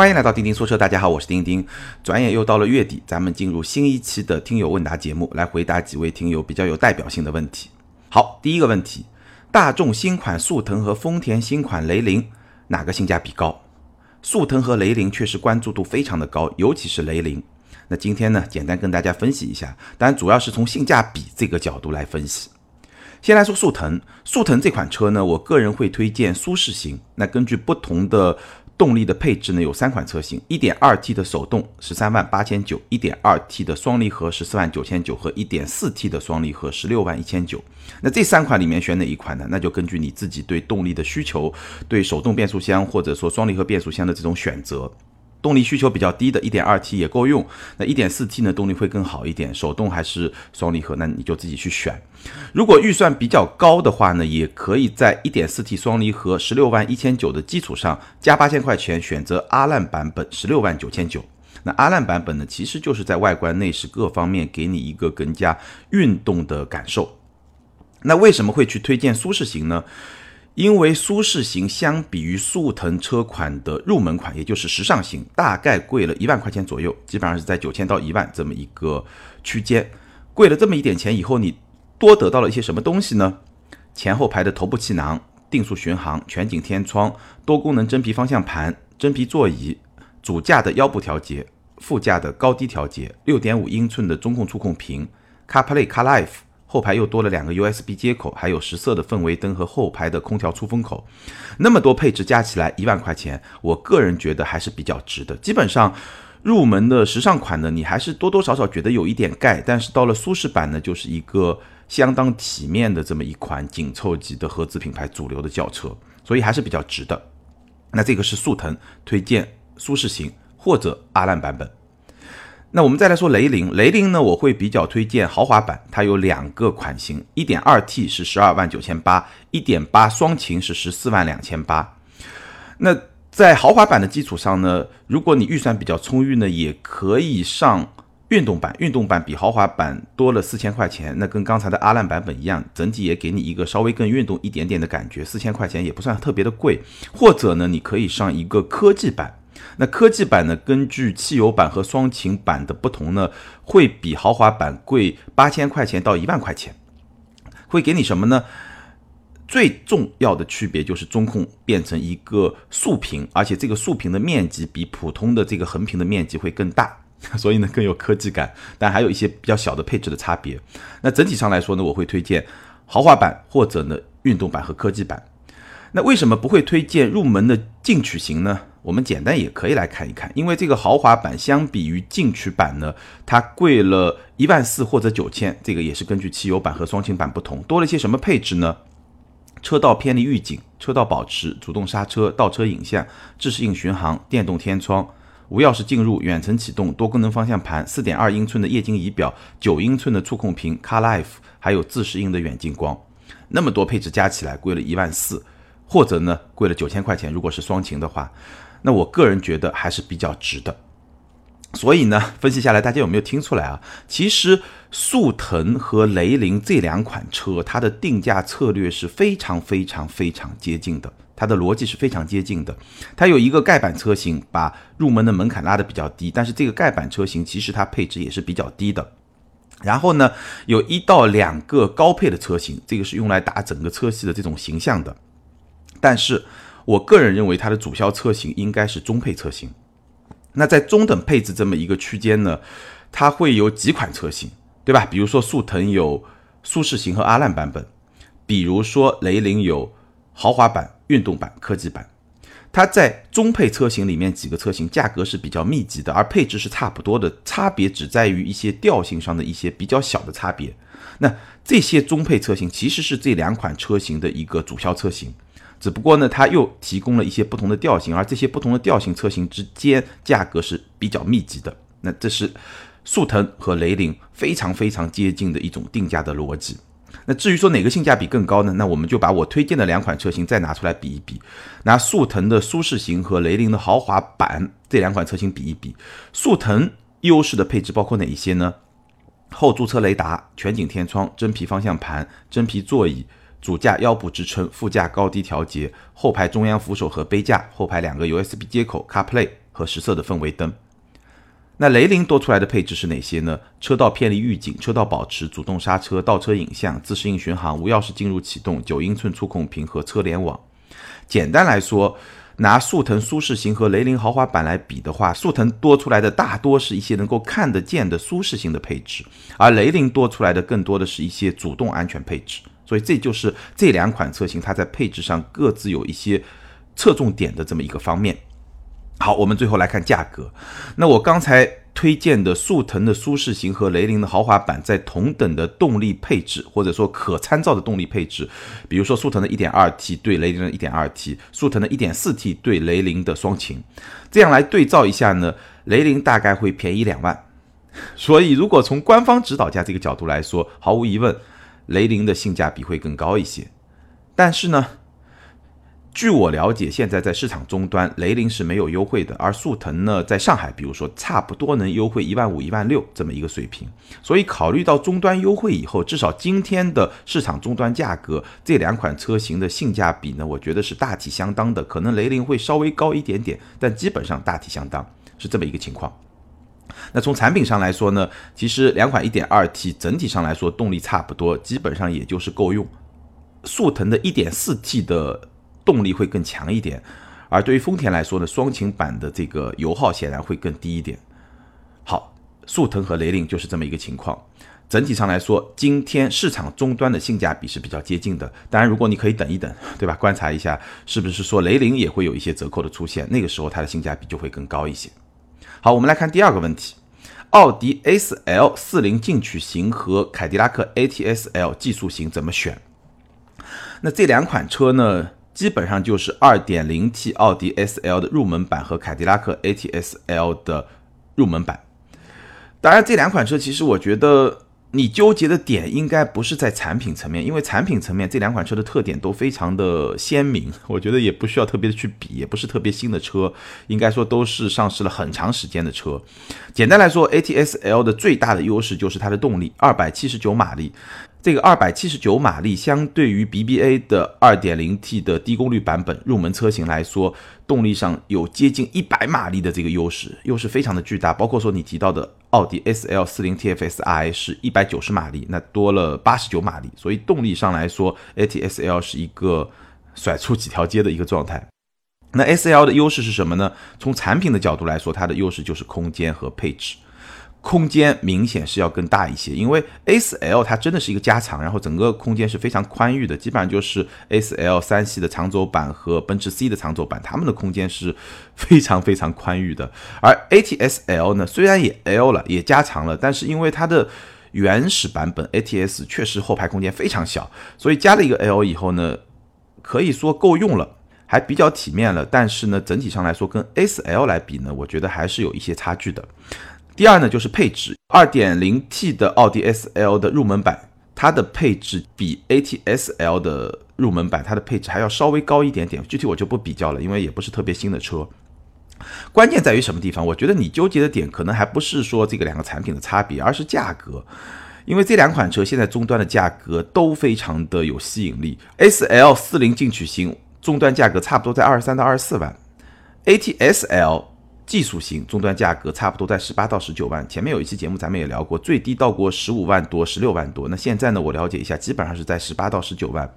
欢迎来到钉钉说车，大家好，我是钉钉。转眼又到了月底，咱们进入新一期的听友问答节目，来回答几位听友比较有代表性的问题。好，第一个问题，大众新款速腾和丰田新款雷凌哪个性价比高？速腾和雷凌确实关注度非常的高，尤其是雷凌。那今天呢，简单跟大家分析一下，当然主要是从性价比这个角度来分析。先来说速腾，速腾这款车呢，我个人会推荐舒适型。那根据不同的动力的配置呢，有三款车型一点二 T 的手动十三万八千九一点二 T 的双离合十四万九千九和一点四 T 的双离合十六万一千九。那这三款里面选哪一款呢？那就根据你自己对动力的需求，对手动变速箱或者说双离合变速箱的这种选择。动力需求比较低的 1.2T 也够用，那 1.4T 呢动力会更好一点，手动还是双离合，那你就自己去选。如果预算比较高的话呢，也可以在 1.4T 双离合十六万一千九的基础上加八千块钱，选择阿烂版本十六万九千九。那阿烂版本呢，其实就是在外观内饰各方面给你一个更加运动的感受。那为什么会去推荐舒适型呢？因为舒适型相比于速腾车款的入门款，也就是时尚型，大概贵了一万块钱左右，基本上是在九千到一万这么一个区间。贵了这么一点钱以后，你多得到了一些什么东西呢？前后排的头部气囊、定速巡航、全景天窗、多功能真皮方向盘、真皮座椅、主驾的腰部调节、副驾的高低调节、六点五英寸的中控触控屏、CarPlay、CarLife。后排又多了两个 USB 接口，还有十色的氛围灯和后排的空调出风口，那么多配置加起来一万块钱，我个人觉得还是比较值的。基本上入门的时尚款呢，你还是多多少少觉得有一点盖，但是到了舒适版呢，就是一个相当体面的这么一款紧凑级的合资品牌主流的轿车，所以还是比较值的。那这个是速腾推荐舒适型或者阿烂版本。那我们再来说雷凌，雷凌呢，我会比较推荐豪华版，它有两个款型，1.2T 是十二万九千八，1.8双擎是十四万两千八。那在豪华版的基础上呢，如果你预算比较充裕呢，也可以上运动版，运动版比豪华版多了四千块钱，那跟刚才的阿烂版本一样，整体也给你一个稍微更运动一点点的感觉，四千块钱也不算特别的贵。或者呢，你可以上一个科技版。那科技版呢？根据汽油版和双擎版的不同呢，会比豪华版贵八千块钱到一万块钱。会给你什么呢？最重要的区别就是中控变成一个竖屏，而且这个竖屏的面积比普通的这个横屏的面积会更大，所以呢更有科技感。但还有一些比较小的配置的差别。那整体上来说呢，我会推荐豪华版或者呢运动版和科技版。那为什么不会推荐入门的进取型呢？我们简单也可以来看一看，因为这个豪华版相比于进取版呢，它贵了一万四或者九千，这个也是根据汽油版和双擎版不同，多了些什么配置呢？车道偏离预警、车道保持、主动刹车、倒车影像、自适应巡航、电动天窗、无钥匙进入、远程启动、多功能方向盘、四点二英寸的液晶仪表、九英寸的触控屏、CarLife，还有自适应的远近光，那么多配置加起来贵了一万四，或者呢贵了九千块钱，如果是双擎的话。那我个人觉得还是比较值的，所以呢，分析下来，大家有没有听出来啊？其实速腾和雷凌这两款车，它的定价策略是非常非常非常接近的，它的逻辑是非常接近的。它有一个盖板车型，把入门的门槛拉得比较低，但是这个盖板车型其实它配置也是比较低的。然后呢，有一到两个高配的车型，这个是用来打整个车系的这种形象的，但是。我个人认为它的主销车型应该是中配车型。那在中等配置这么一个区间呢，它会有几款车型，对吧？比如说速腾有舒适型和阿烂版本，比如说雷凌有豪华版、运动版、科技版。它在中配车型里面几个车型价格是比较密集的，而配置是差不多的，差别只在于一些调性上的一些比较小的差别。那这些中配车型其实是这两款车型的一个主销车型。只不过呢，它又提供了一些不同的调性，而这些不同的调性车型之间价格是比较密集的。那这是速腾和雷凌非常非常接近的一种定价的逻辑。那至于说哪个性价比更高呢？那我们就把我推荐的两款车型再拿出来比一比，拿速腾的舒适型和雷凌的豪华版这两款车型比一比。速腾优势的配置包括哪一些呢？后驻车雷达、全景天窗、真皮方向盘、真皮座椅。主驾腰部支撑，副驾高低调节，后排中央扶手和杯架，后排两个 USB 接口，CarPlay 和十色的氛围灯。那雷凌多出来的配置是哪些呢？车道偏离预警、车道保持、主动刹车、倒车影像、自适应巡航、无钥匙进入启动、九英寸触控屏和车联网。简单来说，拿速腾舒适型和雷凌豪华版来比的话，速腾多出来的大多是一些能够看得见的舒适型的配置，而雷凌多出来的更多的是一些主动安全配置。所以这就是这两款车型它在配置上各自有一些侧重点的这么一个方面。好，我们最后来看价格。那我刚才推荐的速腾的舒适型和雷凌的豪华版，在同等的动力配置或者说可参照的动力配置，比如说速腾的 1.2T 对雷凌的 1.2T，速腾的 1.4T 对雷凌的双擎，这样来对照一下呢，雷凌大概会便宜两万。所以如果从官方指导价这个角度来说，毫无疑问，雷凌的性价比会更高一些。但是呢？据我了解，现在在市场终端，雷凌是没有优惠的，而速腾呢，在上海，比如说差不多能优惠一万五、一万六这么一个水平。所以考虑到终端优惠以后，至少今天的市场终端价格，这两款车型的性价比呢，我觉得是大体相当的。可能雷凌会稍微高一点点，但基本上大体相当，是这么一个情况。那从产品上来说呢，其实两款 1.2T 整体上来说动力差不多，基本上也就是够用。速腾的 1.4T 的。动力会更强一点，而对于丰田来说呢，双擎版的这个油耗显然会更低一点。好，速腾和雷凌就是这么一个情况。整体上来说，今天市场终端的性价比是比较接近的。当然，如果你可以等一等，对吧？观察一下是不是说雷凌也会有一些折扣的出现，那个时候它的性价比就会更高一些。好，我们来看第二个问题：奥迪 A4L 四零进取型和凯迪拉克 ATS-L 技术型怎么选？那这两款车呢？基本上就是 2.0T 奥迪 S L 的入门版和凯迪拉克 ATS L 的入门版。当然，这两款车其实我觉得你纠结的点应该不是在产品层面，因为产品层面这两款车的特点都非常的鲜明，我觉得也不需要特别的去比，也不是特别新的车，应该说都是上市了很长时间的车。简单来说，ATS L 的最大的优势就是它的动力二百七十九马力。这个二百七十九马力，相对于 BBA 的二点零 T 的低功率版本入门车型来说，动力上有接近一百马力的这个优势，优势非常的巨大。包括说你提到的奥迪 S L 四零 TFSI 是一百九十马力，那多了八十九马力，所以动力上来说，ATS L 是一个甩出几条街的一个状态。那 S L 的优势是什么呢？从产品的角度来说，它的优势就是空间和配置。空间明显是要更大一些，因为 A4L 它真的是一个加长，然后整个空间是非常宽裕的，基本上就是 A4L 三系的长轴版和奔驰 C 的长轴版，它们的空间是非常非常宽裕的。而 ATS-L 呢，虽然也 L 了，也加长了，但是因为它的原始版本 ATS 确实后排空间非常小，所以加了一个 L 以后呢，可以说够用了，还比较体面了。但是呢，整体上来说跟 A4L 来比呢，我觉得还是有一些差距的。第二呢，就是配置，2.0T 的奥迪 S-L 的入门版，它的配置比 ATS-L 的入门版它的配置还要稍微高一点点。具体我就不比较了，因为也不是特别新的车。关键在于什么地方？我觉得你纠结的点可能还不是说这个两个产品的差别，而是价格。因为这两款车现在终端的价格都非常的有吸引力。S-L 四零进取型终端价格差不多在二十三到二十四万，ATS-L。技术型终端价格差不多在十八到十九万，前面有一期节目咱们也聊过，最低到过十五万多、十六万多。那现在呢，我了解一下，基本上是在十八到十九万。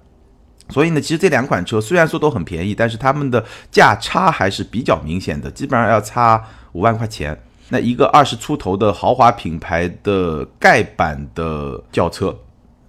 所以呢，其实这两款车虽然说都很便宜，但是它们的价差还是比较明显的，基本上要差五万块钱。那一个二十出头的豪华品牌的盖板的轿车，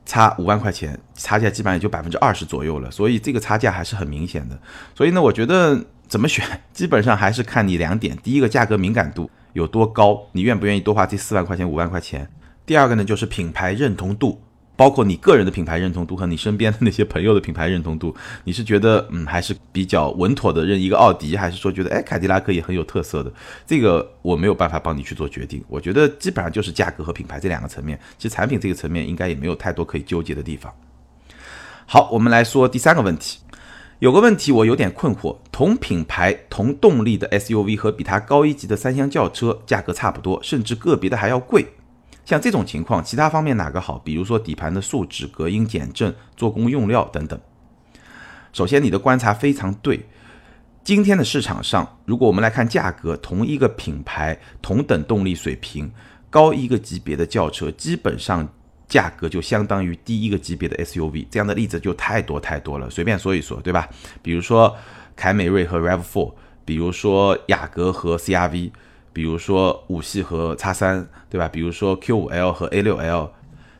差五万块钱，差价基本上也就百分之二十左右了。所以这个差价还是很明显的。所以呢，我觉得。怎么选？基本上还是看你两点：第一个，价格敏感度有多高，你愿不愿意多花这四万块钱、五万块钱；第二个呢，就是品牌认同度，包括你个人的品牌认同度和你身边的那些朋友的品牌认同度。你是觉得嗯还是比较稳妥的认一个奥迪，还是说觉得哎凯迪拉克也很有特色的？这个我没有办法帮你去做决定。我觉得基本上就是价格和品牌这两个层面。其实产品这个层面应该也没有太多可以纠结的地方。好，我们来说第三个问题。有个问题我有点困惑，同品牌同动力的 SUV 和比它高一级的三厢轿车价格差不多，甚至个别的还要贵。像这种情况，其他方面哪个好？比如说底盘的素质、隔音减震、做工用料等等。首先，你的观察非常对。今天的市场上，如果我们来看价格，同一个品牌、同等动力水平，高一个级别的轿车，基本上价格就相当于第一个级别的 SUV。这样的例子就太多太多了，随便说一说，对吧？比如说凯美瑞和 RAV4，比如说雅阁和 CRV，比如说五系和叉三，对吧？比如说 Q5L 和 A6L。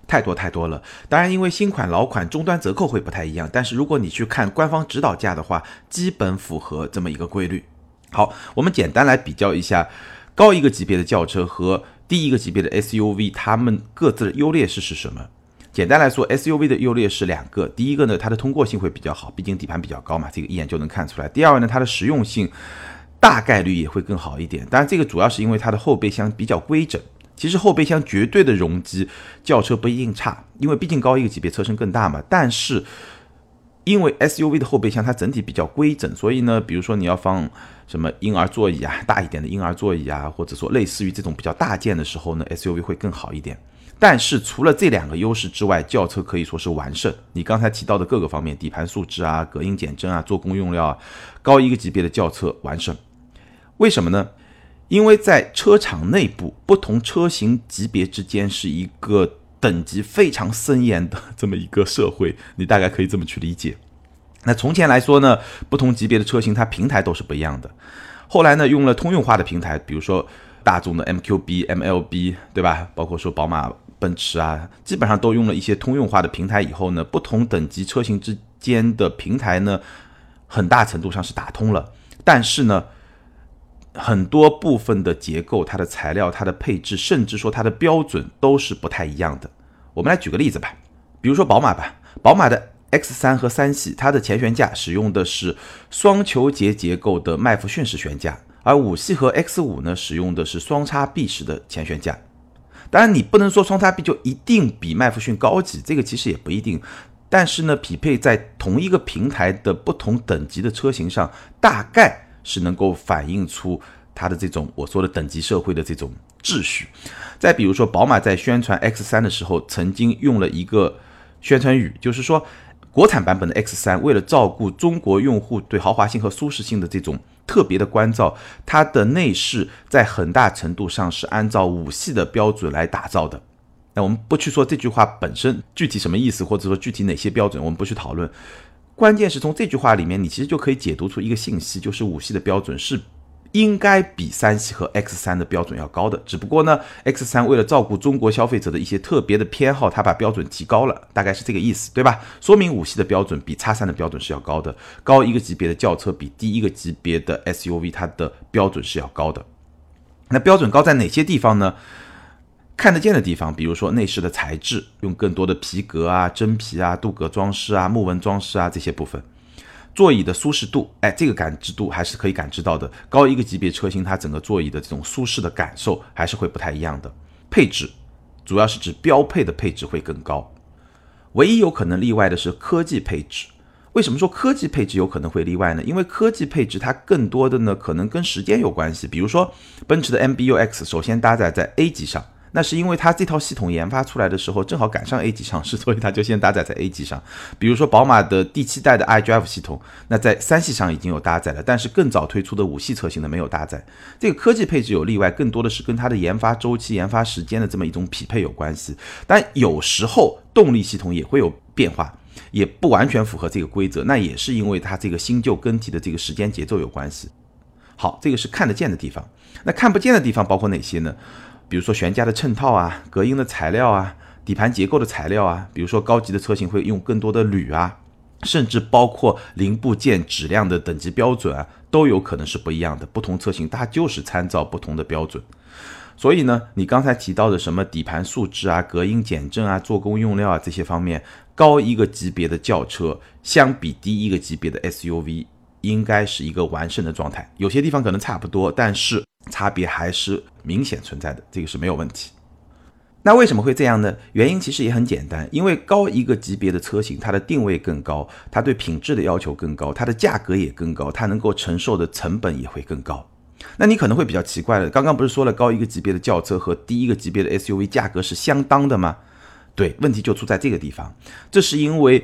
太多太多了，当然，因为新款老款终端折扣会不太一样，但是如果你去看官方指导价的话，基本符合这么一个规律。好，我们简单来比较一下高一个级别的轿车和第一个级别的 SUV，它们各自的优劣势是什么？简单来说，SUV 的优劣势两个，第一个呢，它的通过性会比较好，毕竟底盘比较高嘛，这个一眼就能看出来。第二个呢，它的实用性大概率也会更好一点，当然这个主要是因为它的后备箱比较规整。其实后备箱绝对的容积，轿车不一定差，因为毕竟高一个级别车身更大嘛。但是因为 SUV 的后备箱它整体比较规整，所以呢，比如说你要放什么婴儿座椅啊，大一点的婴儿座椅啊，或者说类似于这种比较大件的时候呢，SUV 会更好一点。但是除了这两个优势之外，轿车可以说是完胜。你刚才提到的各个方面，底盘素质啊、隔音减震啊、做工用料啊，高一个级别的轿车完胜。为什么呢？因为在车厂内部，不同车型级别之间是一个等级非常森严的这么一个社会，你大概可以这么去理解。那从前来说呢，不同级别的车型它平台都是不一样的。后来呢，用了通用化的平台，比如说大众的 MQB、MLB，对吧？包括说宝马、奔驰啊，基本上都用了一些通用化的平台以后呢，不同等级车型之间的平台呢，很大程度上是打通了。但是呢，很多部分的结构、它的材料、它的配置，甚至说它的标准都是不太一样的。我们来举个例子吧，比如说宝马吧，宝马的 X 三和三系，它的前悬架使用的是双球节结构的麦弗逊式悬架，而五系和 X 五呢，使用的是双叉臂式的前悬架。当然，你不能说双叉臂就一定比麦弗逊高级，这个其实也不一定。但是呢，匹配在同一个平台的不同等级的车型上，大概。是能够反映出它的这种我说的等级社会的这种秩序。再比如说，宝马在宣传 X 三的时候，曾经用了一个宣传语，就是说，国产版本的 X 三为了照顾中国用户对豪华性和舒适性的这种特别的关照，它的内饰在很大程度上是按照五系的标准来打造的。那我们不去说这句话本身具体什么意思，或者说具体哪些标准，我们不去讨论。关键是从这句话里面，你其实就可以解读出一个信息，就是五系的标准是应该比三系和 X 三的标准要高的。只不过呢，X 三为了照顾中国消费者的一些特别的偏好，它把标准提高了，大概是这个意思，对吧？说明五系的标准比 X 三的标准是要高的，高一个级别的轿车比低一个级别的 SUV 它的标准是要高的。那标准高在哪些地方呢？看得见的地方，比如说内饰的材质，用更多的皮革啊、真皮啊、镀铬装饰啊、木纹装饰啊这些部分；座椅的舒适度，哎，这个感知度还是可以感知到的。高一个级别车型，它整个座椅的这种舒适的感受还是会不太一样的。配置，主要是指标配的配置会更高。唯一有可能例外的是科技配置。为什么说科技配置有可能会例外呢？因为科技配置它更多的呢可能跟时间有关系。比如说奔驰的 MBUX，首先搭载在 A 级上。那是因为它这套系统研发出来的时候正好赶上 A 级上市，所以它就先搭载在 A 级上。比如说宝马的第七代的 iDrive 系统，那在三系上已经有搭载了，但是更早推出的五系车型呢没有搭载。这个科技配置有例外，更多的是跟它的研发周期、研发时间的这么一种匹配有关系。但有时候动力系统也会有变化，也不完全符合这个规则，那也是因为它这个新旧更替的这个时间节奏有关系。好，这个是看得见的地方。那看不见的地方包括哪些呢？比如说悬架的衬套啊，隔音的材料啊，底盘结构的材料啊，比如说高级的车型会用更多的铝啊，甚至包括零部件质量的等级标准啊，都有可能是不一样的。不同车型它就是参照不同的标准。所以呢，你刚才提到的什么底盘素质啊、隔音减震啊、做工用料啊这些方面，高一个级别的轿车相比低一个级别的 SUV，应该是一个完胜的状态。有些地方可能差不多，但是。差别还是明显存在的，这个是没有问题。那为什么会这样呢？原因其实也很简单，因为高一个级别的车型，它的定位更高，它对品质的要求更高，它的价格也更高，它能够承受的成本也会更高。那你可能会比较奇怪了，刚刚不是说了高一个级别的轿车和低一个级别的 SUV 价格是相当的吗？对，问题就出在这个地方，这是因为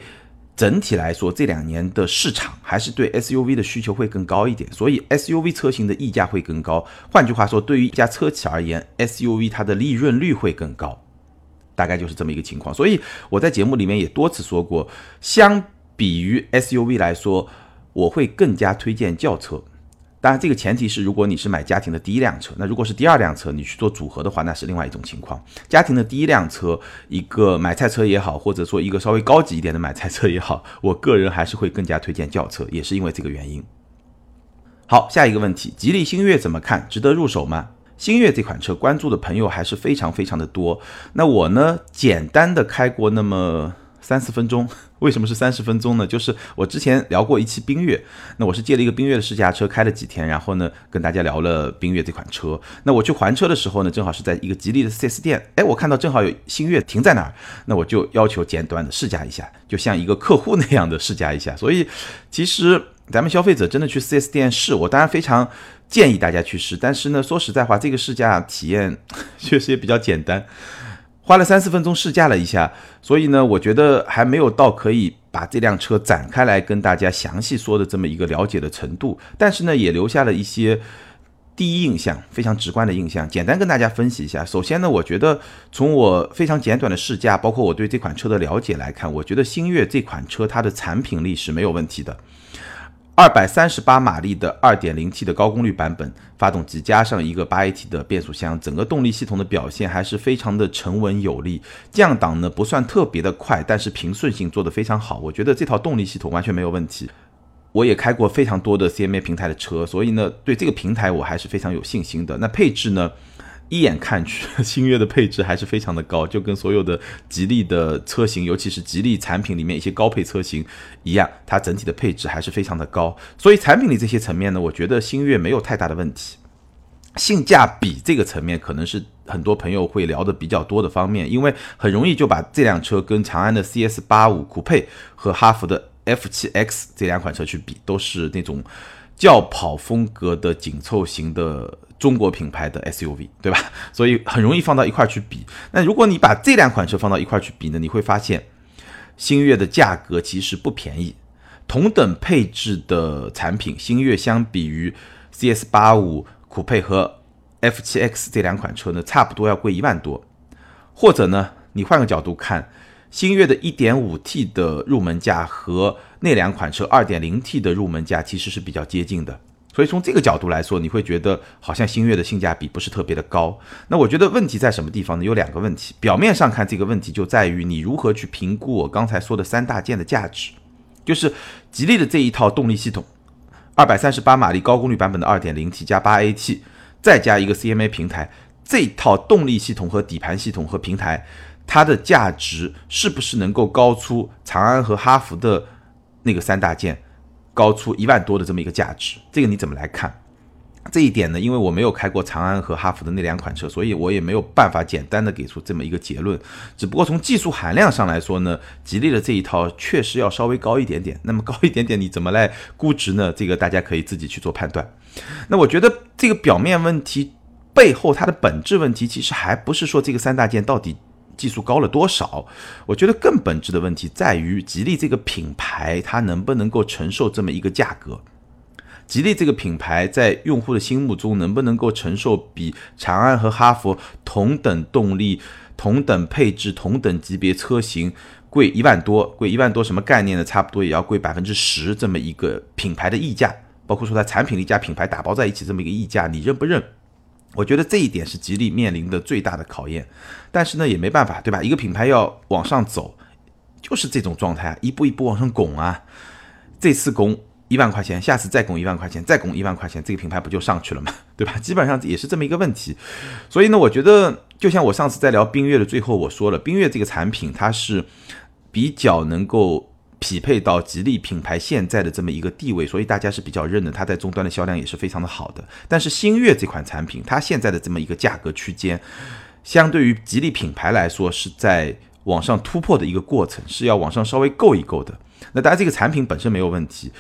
整体来说，这两年的市场还是对 SUV 的需求会更高一点，所以 SUV 车型的溢价会更高。换句话说，对于一家车企而言，SUV 它的利润率会更高，大概就是这么一个情况。所以我在节目里面也多次说过，相比于 SUV 来说，我会更加推荐轿车。当然，这个前提是如果你是买家庭的第一辆车，那如果是第二辆车，你去做组合的话，那是另外一种情况。家庭的第一辆车，一个买菜车也好，或者说一个稍微高级一点的买菜车也好，我个人还是会更加推荐轿车，也是因为这个原因。好，下一个问题，吉利星越怎么看？值得入手吗？星越这款车关注的朋友还是非常非常的多。那我呢，简单的开过那么。三四分钟，为什么是三十分钟呢？就是我之前聊过一期冰月，那我是借了一个冰月的试驾车开了几天，然后呢跟大家聊了冰月这款车。那我去还车的时候呢，正好是在一个吉利的 4S 店，哎，我看到正好有星越停在那儿，那我就要求简短的试驾一下，就像一个客户那样的试驾一下。所以其实咱们消费者真的去 4S 店试，我当然非常建议大家去试，但是呢说实在话，这个试驾体验 确实也比较简单。花了三四分钟试驾了一下，所以呢，我觉得还没有到可以把这辆车展开来跟大家详细说的这么一个了解的程度。但是呢，也留下了一些第一印象，非常直观的印象。简单跟大家分析一下。首先呢，我觉得从我非常简短的试驾，包括我对这款车的了解来看，我觉得星越这款车它的产品力是没有问题的。二百三十八马力的二点零 T 的高功率版本发动机，加上一个八 AT 的变速箱，整个动力系统的表现还是非常的沉稳有力。降档呢不算特别的快，但是平顺性做得非常好。我觉得这套动力系统完全没有问题。我也开过非常多的 CMA 平台的车，所以呢对这个平台我还是非常有信心的。那配置呢？一眼看去，星越的配置还是非常的高，就跟所有的吉利的车型，尤其是吉利产品里面一些高配车型一样，它整体的配置还是非常的高。所以产品力这些层面呢，我觉得星越没有太大的问题。性价比这个层面，可能是很多朋友会聊的比较多的方面，因为很容易就把这辆车跟长安的 CS 八五酷配和哈弗的 F 七 X 这两款车去比，都是那种轿跑风格的紧凑型的。中国品牌的 SUV，对吧？所以很容易放到一块去比。那如果你把这两款车放到一块去比呢，你会发现，星越的价格其实不便宜。同等配置的产品，星越相比于 CS 八五酷配和 F 七 X 这两款车呢，差不多要贵一万多。或者呢，你换个角度看，星越的 1.5T 的入门价和那两款车 2.0T 的入门价其实是比较接近的。所以从这个角度来说，你会觉得好像星越的性价比不是特别的高。那我觉得问题在什么地方呢？有两个问题。表面上看，这个问题就在于你如何去评估我刚才说的三大件的价值，就是吉利的这一套动力系统，二百三十八马力高功率版本的二点零 T 加八 AT，再加一个 CMA 平台，这套动力系统和底盘系统和平台，它的价值是不是能够高出长安和哈弗的那个三大件？高出一万多的这么一个价值，这个你怎么来看？这一点呢？因为我没有开过长安和哈弗的那两款车，所以我也没有办法简单的给出这么一个结论。只不过从技术含量上来说呢，吉利的这一套确实要稍微高一点点。那么高一点点，你怎么来估值呢？这个大家可以自己去做判断。那我觉得这个表面问题背后，它的本质问题其实还不是说这个三大件到底。技术高了多少？我觉得更本质的问题在于吉利这个品牌，它能不能够承受这么一个价格？吉利这个品牌在用户的心目中，能不能够承受比长安和哈弗同等动力、同等配置、同等级别车型贵一万多？贵一万多什么概念呢？差不多也要贵百分之十这么一个品牌的溢价，包括说它产品力加品牌打包在一起这么一个溢价，你认不认？我觉得这一点是吉利面临的最大的考验，但是呢也没办法，对吧？一个品牌要往上走，就是这种状态，一步一步往上拱啊。这次拱一万块钱，下次再拱一万块钱，再拱一万块钱，这个品牌不就上去了吗？对吧？基本上也是这么一个问题。所以呢，我觉得就像我上次在聊缤越的最后我说了，缤越这个产品它是比较能够。匹配到吉利品牌现在的这么一个地位，所以大家是比较认的，它在终端的销量也是非常的好的。但是星越这款产品，它现在的这么一个价格区间，相对于吉利品牌来说，是在往上突破的一个过程，是要往上稍微够一够的。那当然，这个产品本身没有问题，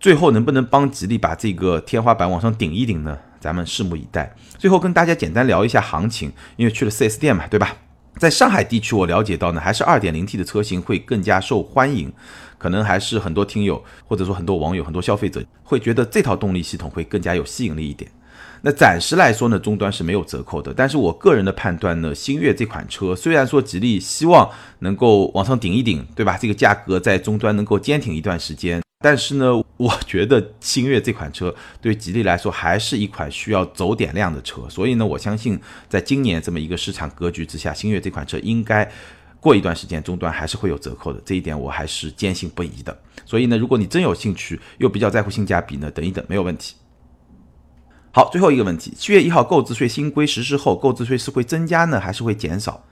最后能不能帮吉利把这个天花板往上顶一顶呢？咱们拭目以待。最后跟大家简单聊一下行情，因为去了 4S 店嘛，对吧？在上海地区，我了解到呢，还是二点零 T 的车型会更加受欢迎，可能还是很多听友或者说很多网友、很多消费者会觉得这套动力系统会更加有吸引力一点。那暂时来说呢，终端是没有折扣的。但是我个人的判断呢，星越这款车虽然说吉利希望能够往上顶一顶，对吧？这个价格在终端能够坚挺一段时间。但是呢，我觉得星越这款车对吉利来说还是一款需要走点量的车。所以呢，我相信在今年这么一个市场格局之下，星越这款车应该过一段时间终端还是会有折扣的。这一点我还是坚信不疑的。所以呢，如果你真有兴趣，又比较在乎性价比呢，等一等没有问题。好，最后一个问题，七月一号购置税新规实施后，购置税是会增加呢，还是会减少？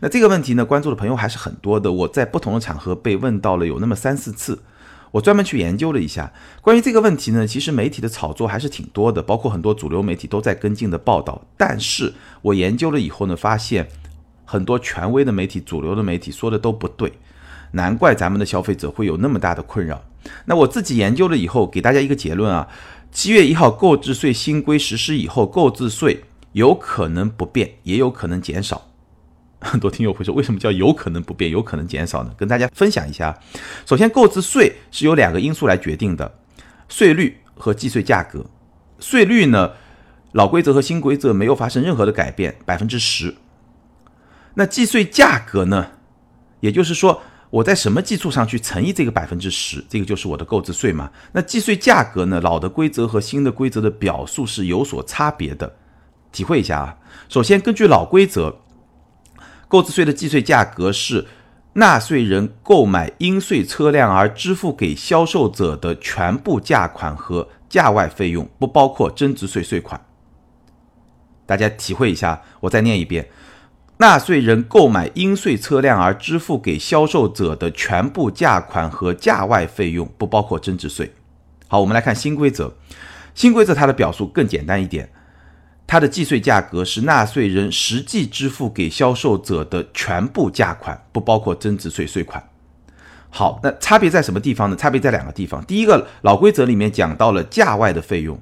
那这个问题呢，关注的朋友还是很多的。我在不同的场合被问到了有那么三四次，我专门去研究了一下关于这个问题呢，其实媒体的炒作还是挺多的，包括很多主流媒体都在跟进的报道。但是我研究了以后呢，发现很多权威的媒体、主流的媒体说的都不对，难怪咱们的消费者会有那么大的困扰。那我自己研究了以后，给大家一个结论啊。七月一号购置税新规实施以后，购置税有可能不变，也有可能减少。很多听友会说，为什么叫有可能不变，有可能减少呢？跟大家分享一下。首先，购置税是由两个因素来决定的：税率和计税价格。税率呢，老规则和新规则没有发生任何的改变，百分之十。那计税价格呢？也就是说。我在什么基础上去乘以这个百分之十？这个就是我的购置税嘛？那计税价格呢？老的规则和新的规则的表述是有所差别的，体会一下啊。首先，根据老规则，购置税的计税价格是纳税人购买应税车辆而支付给销售者的全部价款和价外费用，不包括增值税税款。大家体会一下，我再念一遍。纳税人购买应税车辆而支付给销售者的全部价款和价外费用，不包括增值税。好，我们来看新规则。新规则它的表述更简单一点，它的计税价格是纳税人实际支付给销售者的全部价款，不包括增值税税款。好，那差别在什么地方呢？差别在两个地方。第一个，老规则里面讲到了价外的费用，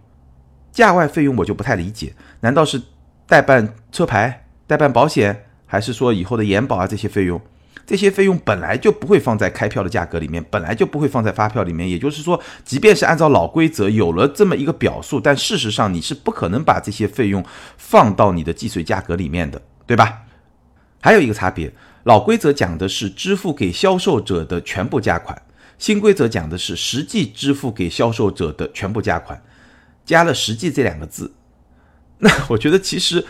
价外费用我就不太理解，难道是代办车牌、代办保险？还是说以后的延保啊这些费用，这些费用本来就不会放在开票的价格里面，本来就不会放在发票里面。也就是说，即便是按照老规则有了这么一个表述，但事实上你是不可能把这些费用放到你的计税价格里面的，对吧？还有一个差别，老规则讲的是支付给销售者的全部价款，新规则讲的是实际支付给销售者的全部价款，加了“实际”这两个字。那我觉得其实。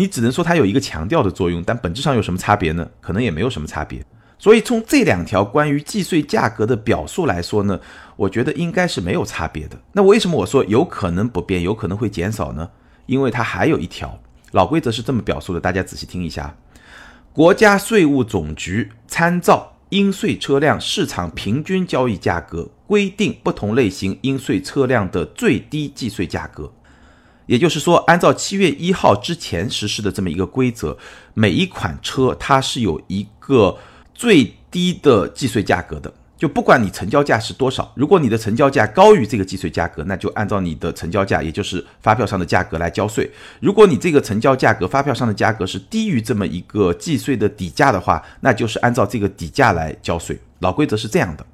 你只能说它有一个强调的作用，但本质上有什么差别呢？可能也没有什么差别。所以从这两条关于计税价格的表述来说呢，我觉得应该是没有差别的。那为什么我说有可能不变，有可能会减少呢？因为它还有一条老规则是这么表述的，大家仔细听一下：国家税务总局参照应税车辆市场平均交易价格，规定不同类型应税车辆的最低计税价格。也就是说，按照七月一号之前实施的这么一个规则，每一款车它是有一个最低的计税价格的。就不管你成交价是多少，如果你的成交价高于这个计税价格，那就按照你的成交价，也就是发票上的价格来交税。如果你这个成交价格发票上的价格是低于这么一个计税的底价的话，那就是按照这个底价来交税。老规则是这样的。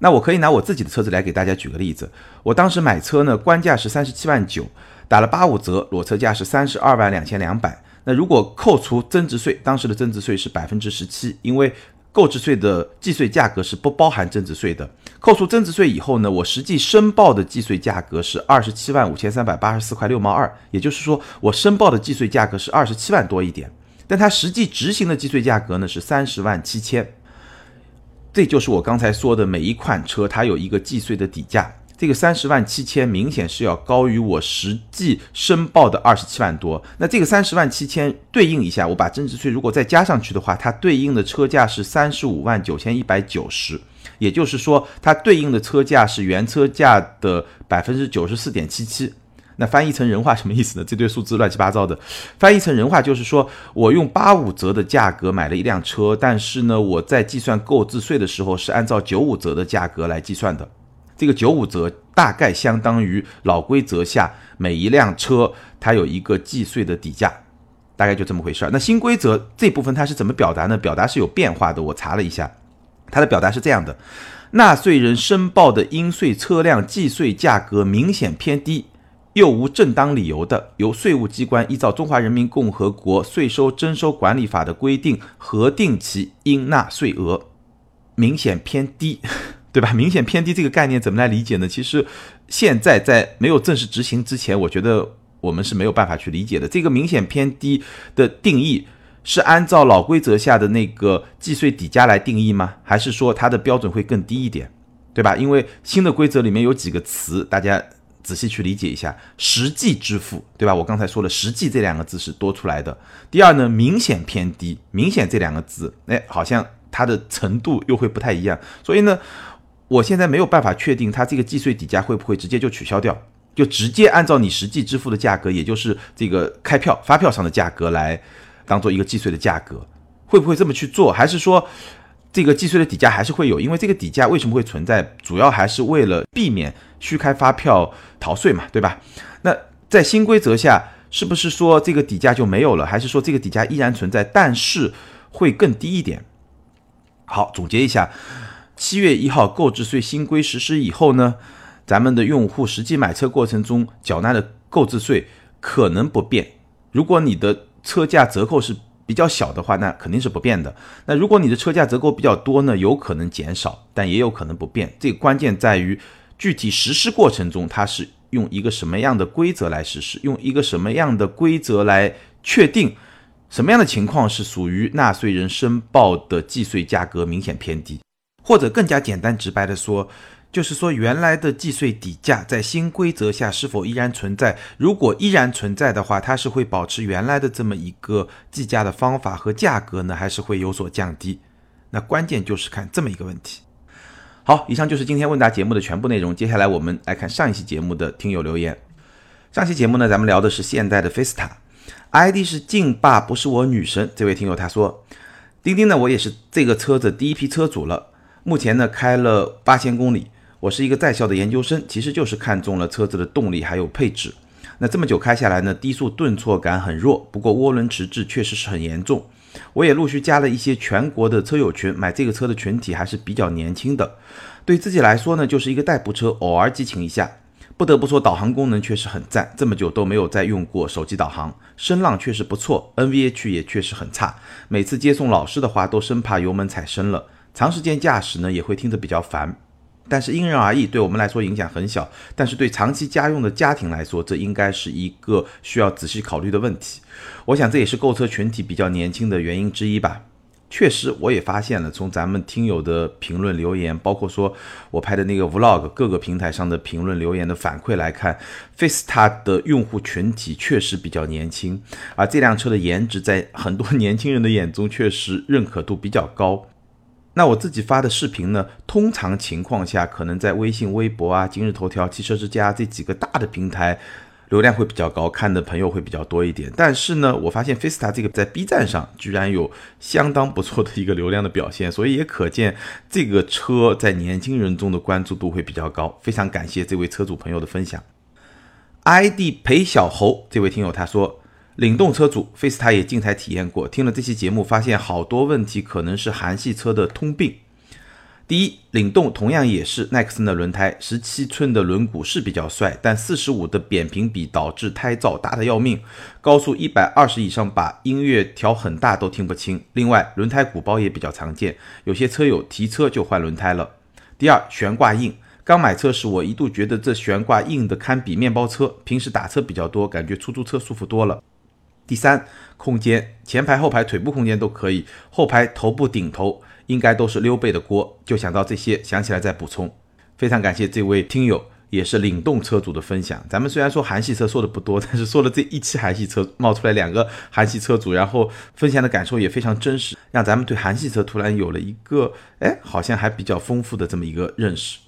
那我可以拿我自己的车子来给大家举个例子。我当时买车呢，官价是三十七万九。打了八五折，裸车价是三十二万两千两百。那如果扣除增值税，当时的增值税是百分之十七，因为购置税的计税价格是不包含增值税的。扣除增值税以后呢，我实际申报的计税价格是二十七万五千三百八十四块六毛二，也就是说，我申报的计税价格是二十七万多一点，但它实际执行的计税价格呢是三十万七千。这就是我刚才说的，每一款车它有一个计税的底价。这个三十万七千明显是要高于我实际申报的二十七万多。那这个三十万七千对应一下，我把增值税如果再加上去的话，它对应的车价是三十五万九千一百九十。也就是说，它对应的车价是原车价的百分之九十四点七七。那翻译成人话什么意思呢？这堆数字乱七八糟的。翻译成人话就是说，我用八五折的价格买了一辆车，但是呢，我在计算购置税的时候是按照九五折的价格来计算的。这个九五折大概相当于老规则下每一辆车它有一个计税的底价，大概就这么回事儿。那新规则这部分它是怎么表达呢？表达是有变化的。我查了一下，它的表达是这样的：纳税人申报的应税车辆计税价格明显偏低，又无正当理由的，由税务机关依照《中华人民共和国税收征收管理法》的规定核定其应纳税额。明显偏低，对吧？明显偏低这个概念怎么来理解呢？其实现在在没有正式执行之前，我觉得。我们是没有办法去理解的。这个明显偏低的定义是按照老规则下的那个计税底价来定义吗？还是说它的标准会更低一点，对吧？因为新的规则里面有几个词，大家仔细去理解一下。实际支付，对吧？我刚才说了，实际这两个字是多出来的。第二呢，明显偏低，明显这两个字，哎，好像它的程度又会不太一样。所以呢，我现在没有办法确定它这个计税底价会不会直接就取消掉。就直接按照你实际支付的价格，也就是这个开票发票上的价格来当做一个计税的价格，会不会这么去做？还是说这个计税的底价还是会有？因为这个底价为什么会存在？主要还是为了避免虚开发票逃税嘛，对吧？那在新规则下，是不是说这个底价就没有了？还是说这个底价依然存在，但是会更低一点？好，总结一下，七月一号购置税新规实施以后呢？咱们的用户实际买车过程中缴纳的购置税可能不变。如果你的车价折扣是比较小的话，那肯定是不变的。那如果你的车价折扣比较多呢，有可能减少，但也有可能不变。这个关键在于具体实施过程中，它是用一个什么样的规则来实施，用一个什么样的规则来确定什么样的情况是属于纳税人申报的计税价格明显偏低，或者更加简单直白的说。就是说，原来的计税底价在新规则下是否依然存在？如果依然存在的话，它是会保持原来的这么一个计价的方法和价格呢，还是会有所降低？那关键就是看这么一个问题。好，以上就是今天问答节目的全部内容。接下来我们来看上一期节目的听友留言。上期节目呢，咱们聊的是现代的菲斯塔，ID 是劲霸不是我女神。这位听友他说，钉钉呢，我也是这个车子第一批车主了，目前呢开了八千公里。我是一个在校的研究生，其实就是看中了车子的动力还有配置。那这么久开下来呢，低速顿挫感很弱，不过涡轮迟滞确实是很严重。我也陆续加了一些全国的车友群，买这个车的群体还是比较年轻的。对自己来说呢，就是一个代步车，偶尔激情一下。不得不说，导航功能确实很赞，这么久都没有再用过手机导航，声浪确实不错，NVH 也确实很差。每次接送老师的话，都生怕油门踩深了，长时间驾驶呢也会听得比较烦。但是因人而异，对我们来说影响很小，但是对长期家用的家庭来说，这应该是一个需要仔细考虑的问题。我想这也是购车群体比较年轻的原因之一吧。确实，我也发现了，从咱们听友的评论留言，包括说我拍的那个 vlog，各个平台上的评论留言的反馈来看，Fiesta 的用户群体确实比较年轻，而这辆车的颜值在很多年轻人的眼中确实认可度比较高。那我自己发的视频呢，通常情况下可能在微信、微博啊、今日头条、汽车之家这几个大的平台，流量会比较高，看的朋友会比较多一点。但是呢，我发现 Fiesta 这个在 B 站上居然有相当不错的一个流量的表现，所以也可见这个车在年轻人中的关注度会比较高。非常感谢这位车主朋友的分享。ID 裴小猴这位听友他说。领动车主菲斯塔也静台体验过，听了这期节目，发现好多问题可能是韩系车的通病。第一，领动同样也是耐克森的轮胎，十七寸的轮毂是比较帅，但四十五的扁平比导致胎噪大的要命，高速一百二十以上把音乐调很大都听不清。另外，轮胎鼓包也比较常见，有些车友提车就换轮胎了。第二，悬挂硬，刚买车时我一度觉得这悬挂硬的堪比面包车，平时打车比较多，感觉出租车舒服多了。第三，空间前排后排腿部空间都可以，后排头部顶头应该都是溜背的锅，就想到这些，想起来再补充。非常感谢这位听友，也是领动车主的分享。咱们虽然说韩系车说的不多，但是说了这一期韩系车冒出来两个韩系车主，然后分享的感受也非常真实，让咱们对韩系车突然有了一个哎，好像还比较丰富的这么一个认识。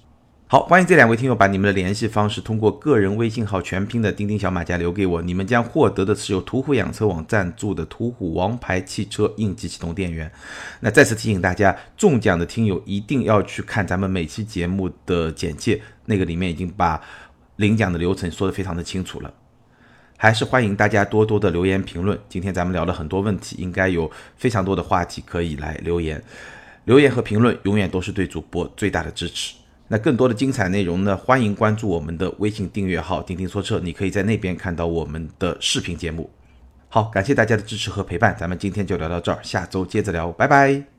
好，欢迎这两位听友把你们的联系方式通过个人微信号全拼的钉钉小马甲留给我，你们将获得的是由途虎养车网赞助的途虎王牌汽车应急启动电源。那再次提醒大家，中奖的听友一定要去看咱们每期节目的简介，那个里面已经把领奖的流程说得非常的清楚了。还是欢迎大家多多的留言评论。今天咱们聊了很多问题，应该有非常多的话题可以来留言。留言和评论永远都是对主播最大的支持。那更多的精彩内容呢？欢迎关注我们的微信订阅号“钉钉说车”，你可以在那边看到我们的视频节目。好，感谢大家的支持和陪伴，咱们今天就聊到这儿，下周接着聊，拜拜。